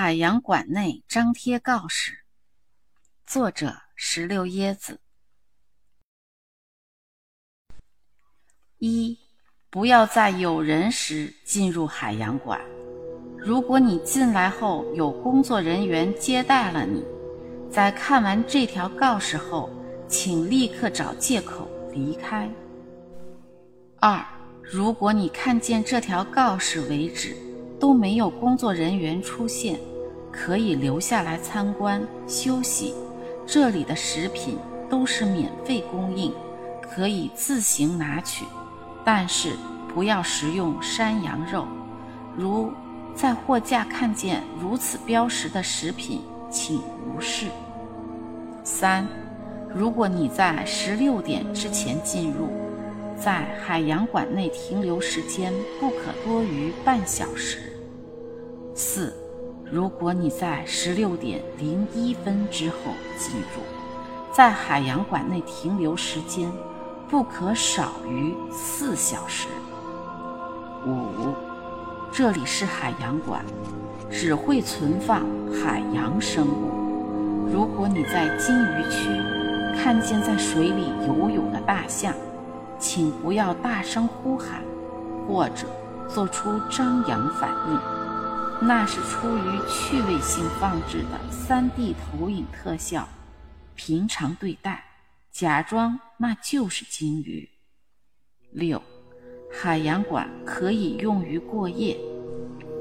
海洋馆内张贴告示，作者石榴椰子。一，不要在有人时进入海洋馆。如果你进来后有工作人员接待了你，在看完这条告示后，请立刻找借口离开。二，如果你看见这条告示为止。都没有工作人员出现，可以留下来参观休息。这里的食品都是免费供应，可以自行拿取，但是不要食用山羊肉。如在货架看见如此标识的食品，请无视。三，如果你在十六点之前进入，在海洋馆内停留时间不可多于半小时。四，如果你在十六点零一分之后进入，在海洋馆内停留时间不可少于四小时。五，这里是海洋馆，只会存放海洋生物。如果你在金鱼区看见在水里游泳的大象，请不要大声呼喊，或者做出张扬反应。那是出于趣味性放置的 3D 投影特效，平常对待，假装那就是金鱼。六，海洋馆可以用于过夜。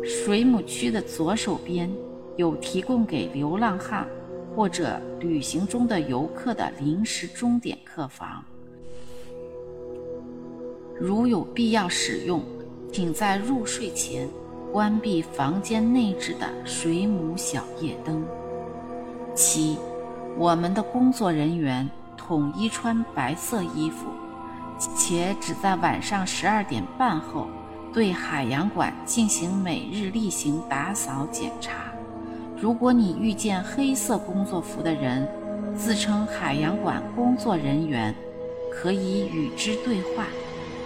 水母区的左手边有提供给流浪汉或者旅行中的游客的临时终点客房，如有必要使用，请在入睡前。关闭房间内置的水母小夜灯。七，我们的工作人员统一穿白色衣服，且只在晚上十二点半后对海洋馆进行每日例行打扫检查。如果你遇见黑色工作服的人，自称海洋馆工作人员，可以与之对话，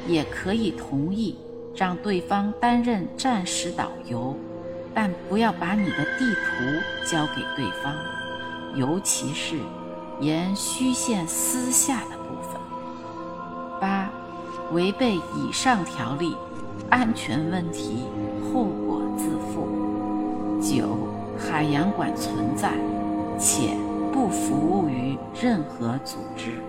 也可以同意。让对方担任暂时导游，但不要把你的地图交给对方，尤其是沿虚线私下的部分。八，违背以上条例，安全问题后果自负。九，海洋馆存在，且不服务于任何组织。